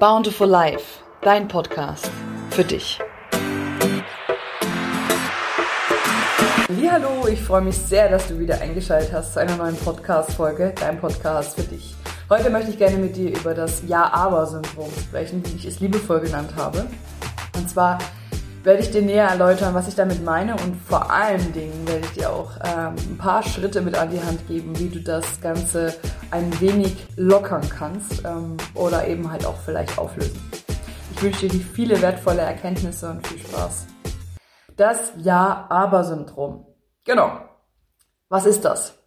Bountiful Life, dein Podcast für dich. Hallo, ich freue mich sehr, dass du wieder eingeschaltet hast zu einer neuen Podcast-Folge, dein Podcast für dich. Heute möchte ich gerne mit dir über das Ja-Aber-Syndrom sprechen, wie ich es liebevoll genannt habe. Und zwar werde ich dir näher erläutern, was ich damit meine und vor allen Dingen werde ich dir auch ähm, ein paar Schritte mit an die Hand geben, wie du das Ganze ein wenig lockern kannst ähm, oder eben halt auch vielleicht auflösen. Ich wünsche dir viele wertvolle Erkenntnisse und viel Spaß. Das Ja-Aber-Syndrom. Genau. Was ist das?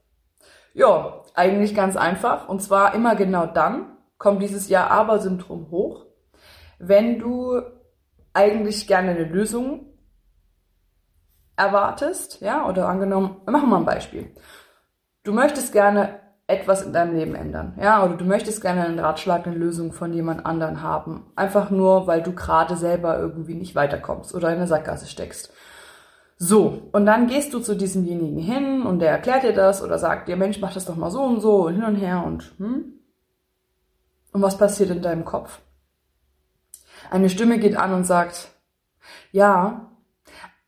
Ja, eigentlich ganz einfach. Und zwar immer genau dann kommt dieses Ja-Aber-Syndrom hoch, wenn du eigentlich gerne eine Lösung erwartest, ja, oder angenommen, machen wir mal ein Beispiel. Du möchtest gerne etwas in deinem Leben ändern, ja, oder du möchtest gerne einen Ratschlag, eine Lösung von jemand anderen haben, einfach nur, weil du gerade selber irgendwie nicht weiterkommst oder in eine Sackgasse steckst. So, und dann gehst du zu diesemjenigen hin und der erklärt dir das oder sagt dir, Mensch, mach das doch mal so und so und hin und her und hm? Und was passiert in deinem Kopf? Eine Stimme geht an und sagt, ja,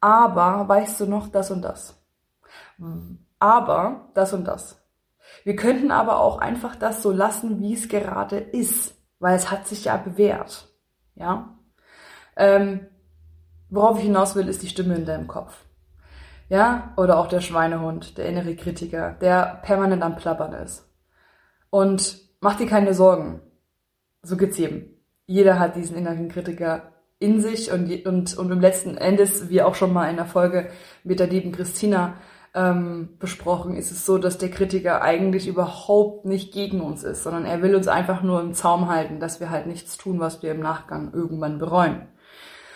aber weißt du noch das und das? Aber das und das. Wir könnten aber auch einfach das so lassen, wie es gerade ist, weil es hat sich ja bewährt. Ja? Ähm, worauf ich hinaus will, ist die Stimme in deinem Kopf. Ja? Oder auch der Schweinehund, der innere Kritiker, der permanent am Plappern ist. Und mach dir keine Sorgen. So geht's jedem jeder hat diesen inneren Kritiker in sich und, und, und im letzten Endes, wie auch schon mal in der Folge mit der lieben Christina ähm, besprochen, ist es so, dass der Kritiker eigentlich überhaupt nicht gegen uns ist, sondern er will uns einfach nur im Zaum halten, dass wir halt nichts tun, was wir im Nachgang irgendwann bereuen.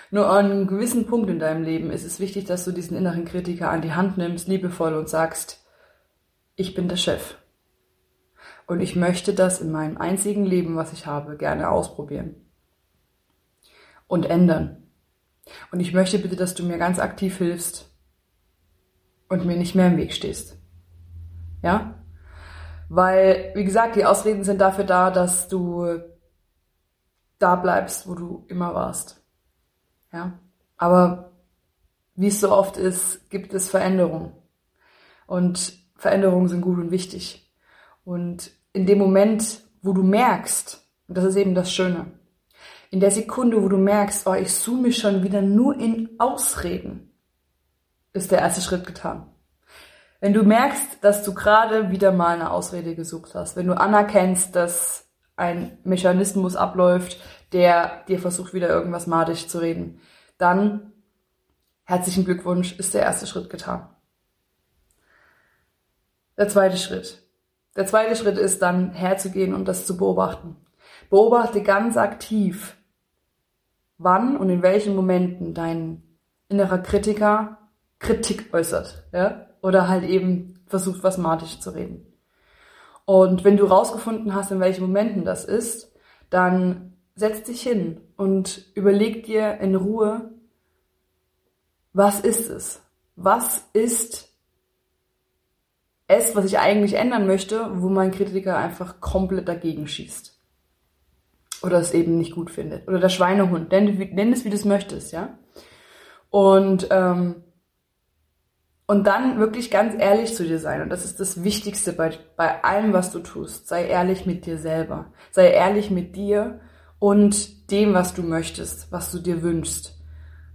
Nur an einem gewissen Punkt in deinem Leben ist es wichtig, dass du diesen inneren Kritiker an die Hand nimmst, liebevoll und sagst, ich bin der Chef. Und ich möchte das in meinem einzigen Leben, was ich habe, gerne ausprobieren. Und ändern. Und ich möchte bitte, dass du mir ganz aktiv hilfst und mir nicht mehr im Weg stehst. Ja? Weil, wie gesagt, die Ausreden sind dafür da, dass du da bleibst, wo du immer warst. Ja? Aber wie es so oft ist, gibt es Veränderungen. Und Veränderungen sind gut und wichtig. Und in dem Moment, wo du merkst, und das ist eben das Schöne, in der Sekunde, wo du merkst, oh, ich zoome mich schon wieder nur in Ausreden, ist der erste Schritt getan. Wenn du merkst, dass du gerade wieder mal eine Ausrede gesucht hast, wenn du anerkennst, dass ein Mechanismus abläuft, der dir versucht, wieder irgendwas madig zu reden, dann herzlichen Glückwunsch, ist der erste Schritt getan. Der zweite Schritt. Der zweite Schritt ist dann herzugehen und das zu beobachten. Beobachte ganz aktiv, wann und in welchen Momenten dein innerer Kritiker Kritik äußert, ja, oder halt eben versucht, was matisch zu reden. Und wenn du rausgefunden hast, in welchen Momenten das ist, dann setz dich hin und überleg dir in Ruhe, was ist es? Was ist es, was ich eigentlich ändern möchte, wo mein Kritiker einfach komplett dagegen schießt. Oder es eben nicht gut findet. Oder der Schweinehund. Nenn, nenn es, wie du es möchtest, ja. Und, ähm, und dann wirklich ganz ehrlich zu dir sein. Und das ist das Wichtigste bei, bei allem, was du tust. Sei ehrlich mit dir selber. Sei ehrlich mit dir und dem, was du möchtest, was du dir wünschst.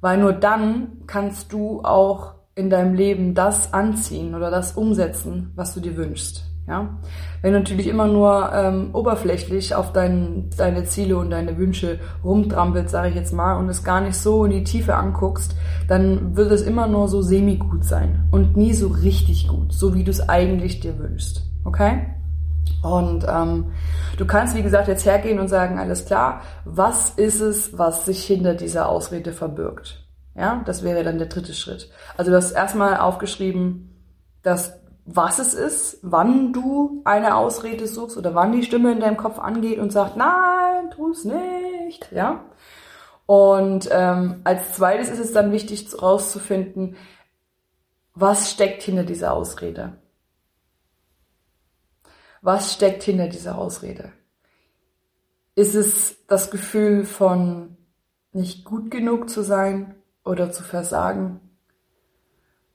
Weil nur dann kannst du auch in deinem Leben das anziehen oder das umsetzen, was du dir wünschst. Ja? Wenn du natürlich immer nur ähm, oberflächlich auf dein, deine Ziele und deine Wünsche rumtrampelst, sage ich jetzt mal, und es gar nicht so in die Tiefe anguckst, dann wird es immer nur so semi-gut sein und nie so richtig gut, so wie du es eigentlich dir wünschst. Okay? Und ähm, du kannst, wie gesagt, jetzt hergehen und sagen, alles klar, was ist es, was sich hinter dieser Ausrede verbirgt? Ja, das wäre dann der dritte Schritt. Also du hast erstmal aufgeschrieben, dass was es ist, wann du eine Ausrede suchst oder wann die Stimme in deinem Kopf angeht und sagt, nein, tu es nicht, ja. Und ähm, als zweites ist es dann wichtig herauszufinden, was steckt hinter dieser Ausrede? Was steckt hinter dieser Ausrede? Ist es das Gefühl von nicht gut genug zu sein oder zu versagen?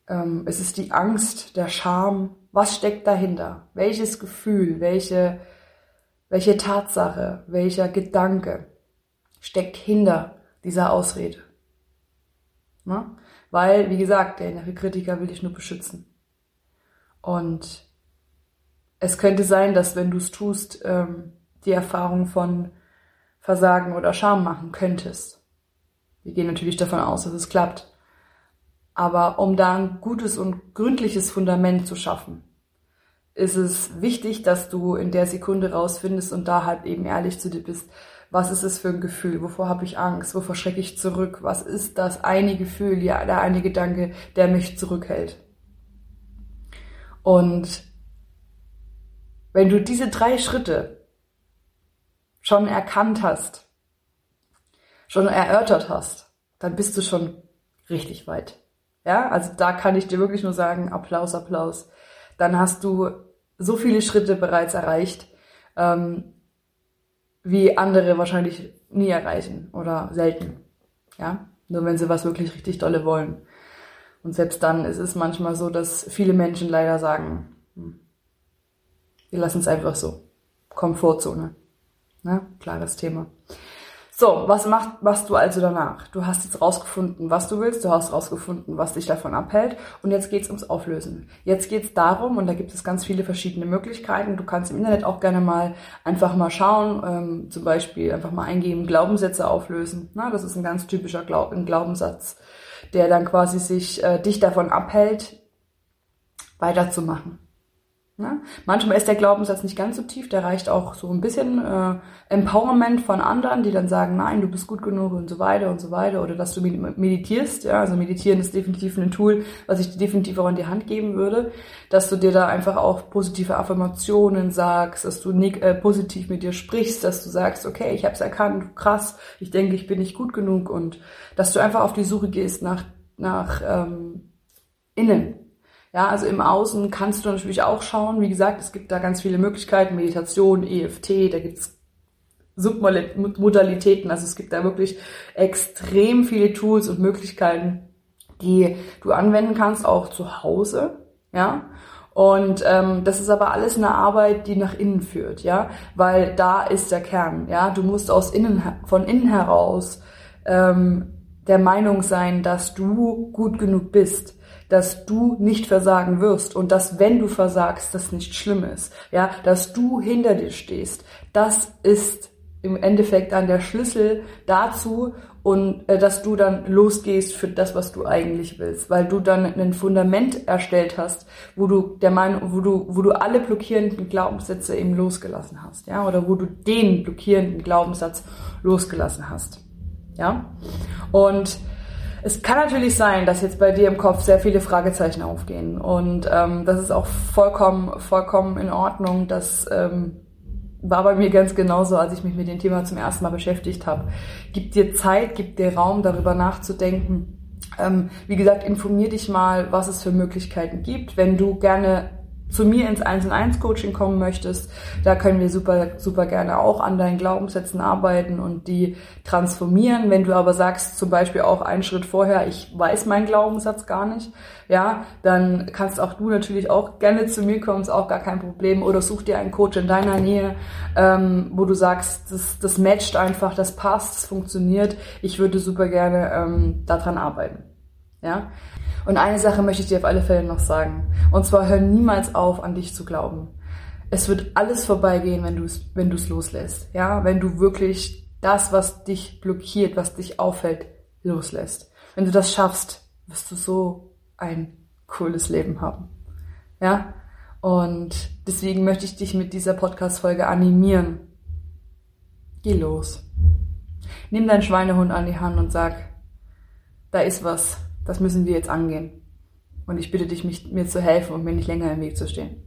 Ähm, ist es die Angst, der Scham? Was steckt dahinter? Welches Gefühl, welche, welche Tatsache, welcher Gedanke steckt hinter dieser Ausrede? Na? Weil, wie gesagt, der innere Kritiker will dich nur beschützen. Und es könnte sein, dass wenn du es tust, ähm, die Erfahrung von Versagen oder Scham machen könntest. Wir gehen natürlich davon aus, dass es klappt. Aber um da ein gutes und gründliches Fundament zu schaffen, ist es wichtig, dass du in der Sekunde rausfindest und da halt eben ehrlich zu dir bist. Was ist es für ein Gefühl? Wovor habe ich Angst? Wovor schrecke ich zurück? Was ist das eine Gefühl, ja, der eine Gedanke, der mich zurückhält? Und wenn du diese drei Schritte schon erkannt hast, schon erörtert hast, dann bist du schon richtig weit. Ja, also da kann ich dir wirklich nur sagen, Applaus, Applaus. Dann hast du so viele Schritte bereits erreicht, ähm, wie andere wahrscheinlich nie erreichen oder selten. Ja, nur wenn sie was wirklich richtig dolle wollen. Und selbst dann ist es manchmal so, dass viele Menschen leider sagen, hm, wir lassen es einfach so. Komfortzone. Ne? Klares Thema. So, was macht, machst du also danach? Du hast jetzt rausgefunden, was du willst, du hast rausgefunden, was dich davon abhält und jetzt geht's ums Auflösen. Jetzt geht's darum, und da gibt es ganz viele verschiedene Möglichkeiten, du kannst im Internet auch gerne mal einfach mal schauen, ähm, zum Beispiel einfach mal eingeben, Glaubenssätze auflösen. Na, das ist ein ganz typischer Glaub ein Glaubenssatz, der dann quasi sich äh, dich davon abhält, weiterzumachen. Ne? Manchmal ist der Glaubenssatz nicht ganz so tief, der reicht auch so ein bisschen äh, Empowerment von anderen, die dann sagen, nein, du bist gut genug und so weiter und so weiter. Oder dass du meditierst, ja, also meditieren ist definitiv ein Tool, was ich dir definitiv auch in die Hand geben würde, dass du dir da einfach auch positive Affirmationen sagst, dass du äh, positiv mit dir sprichst, dass du sagst, okay, ich habe es erkannt, krass, ich denke, ich bin nicht gut genug und dass du einfach auf die Suche gehst nach, nach ähm, innen, ja, also im Außen kannst du natürlich auch schauen. Wie gesagt, es gibt da ganz viele Möglichkeiten, Meditation, EFT, da gibt's Submodalitäten. Also es gibt da wirklich extrem viele Tools und Möglichkeiten, die du anwenden kannst, auch zu Hause. Ja. Und ähm, das ist aber alles eine Arbeit, die nach innen führt, ja, weil da ist der Kern, ja. Du musst aus innen, von innen heraus ähm, der Meinung sein, dass du gut genug bist dass du nicht versagen wirst und dass wenn du versagst, das nicht schlimm ist. Ja, dass du hinter dir stehst. Das ist im Endeffekt dann der Schlüssel dazu und äh, dass du dann losgehst für das, was du eigentlich willst, weil du dann ein Fundament erstellt hast, wo du der Meinung, wo du, wo du alle blockierenden Glaubenssätze eben losgelassen hast, ja, oder wo du den blockierenden Glaubenssatz losgelassen hast, ja, und es kann natürlich sein, dass jetzt bei dir im Kopf sehr viele Fragezeichen aufgehen und ähm, das ist auch vollkommen, vollkommen in Ordnung. Das ähm, war bei mir ganz genauso, als ich mich mit dem Thema zum ersten Mal beschäftigt habe. Gib dir Zeit, gib dir Raum, darüber nachzudenken. Ähm, wie gesagt, informier dich mal, was es für Möglichkeiten gibt. Wenn du gerne zu mir ins 1 1 Coaching kommen möchtest, da können wir super, super gerne auch an deinen Glaubenssätzen arbeiten und die transformieren. Wenn du aber sagst, zum Beispiel auch einen Schritt vorher, ich weiß meinen Glaubenssatz gar nicht, ja, dann kannst auch du natürlich auch gerne zu mir kommen, ist auch gar kein Problem. Oder such dir einen Coach in deiner Nähe, ähm, wo du sagst, das, das matcht einfach, das passt, das funktioniert. Ich würde super gerne ähm, daran arbeiten. Ja. Und eine Sache möchte ich dir auf alle Fälle noch sagen. Und zwar hör niemals auf, an dich zu glauben. Es wird alles vorbeigehen, wenn du es, wenn du es loslässt. Ja, wenn du wirklich das, was dich blockiert, was dich auffällt, loslässt. Wenn du das schaffst, wirst du so ein cooles Leben haben. Ja? Und deswegen möchte ich dich mit dieser Podcast-Folge animieren. Geh los. Nimm deinen Schweinehund an die Hand und sag, da ist was, das müssen wir jetzt angehen. Und ich bitte dich, mich, mir zu helfen und mir nicht länger im Weg zu stehen.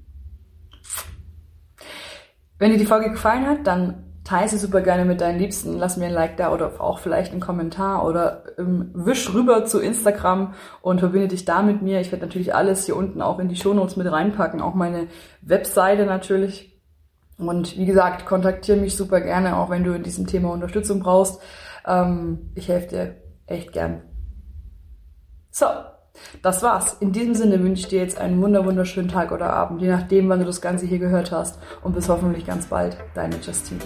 Wenn dir die Folge gefallen hat, dann teile sie super gerne mit deinen Liebsten. Lass mir ein Like da oder auch vielleicht einen Kommentar oder ähm, wisch rüber zu Instagram und verbinde dich da mit mir. Ich werde natürlich alles hier unten auch in die Shownotes mit reinpacken, auch meine Webseite natürlich. Und wie gesagt, kontaktiere mich super gerne, auch wenn du in diesem Thema Unterstützung brauchst. Ähm, ich helfe dir echt gern. So, das war's. In diesem Sinne wünsche ich dir jetzt einen wunder wunderschönen Tag oder Abend, je nachdem, wann du das Ganze hier gehört hast. Und bis hoffentlich ganz bald, deine Justine.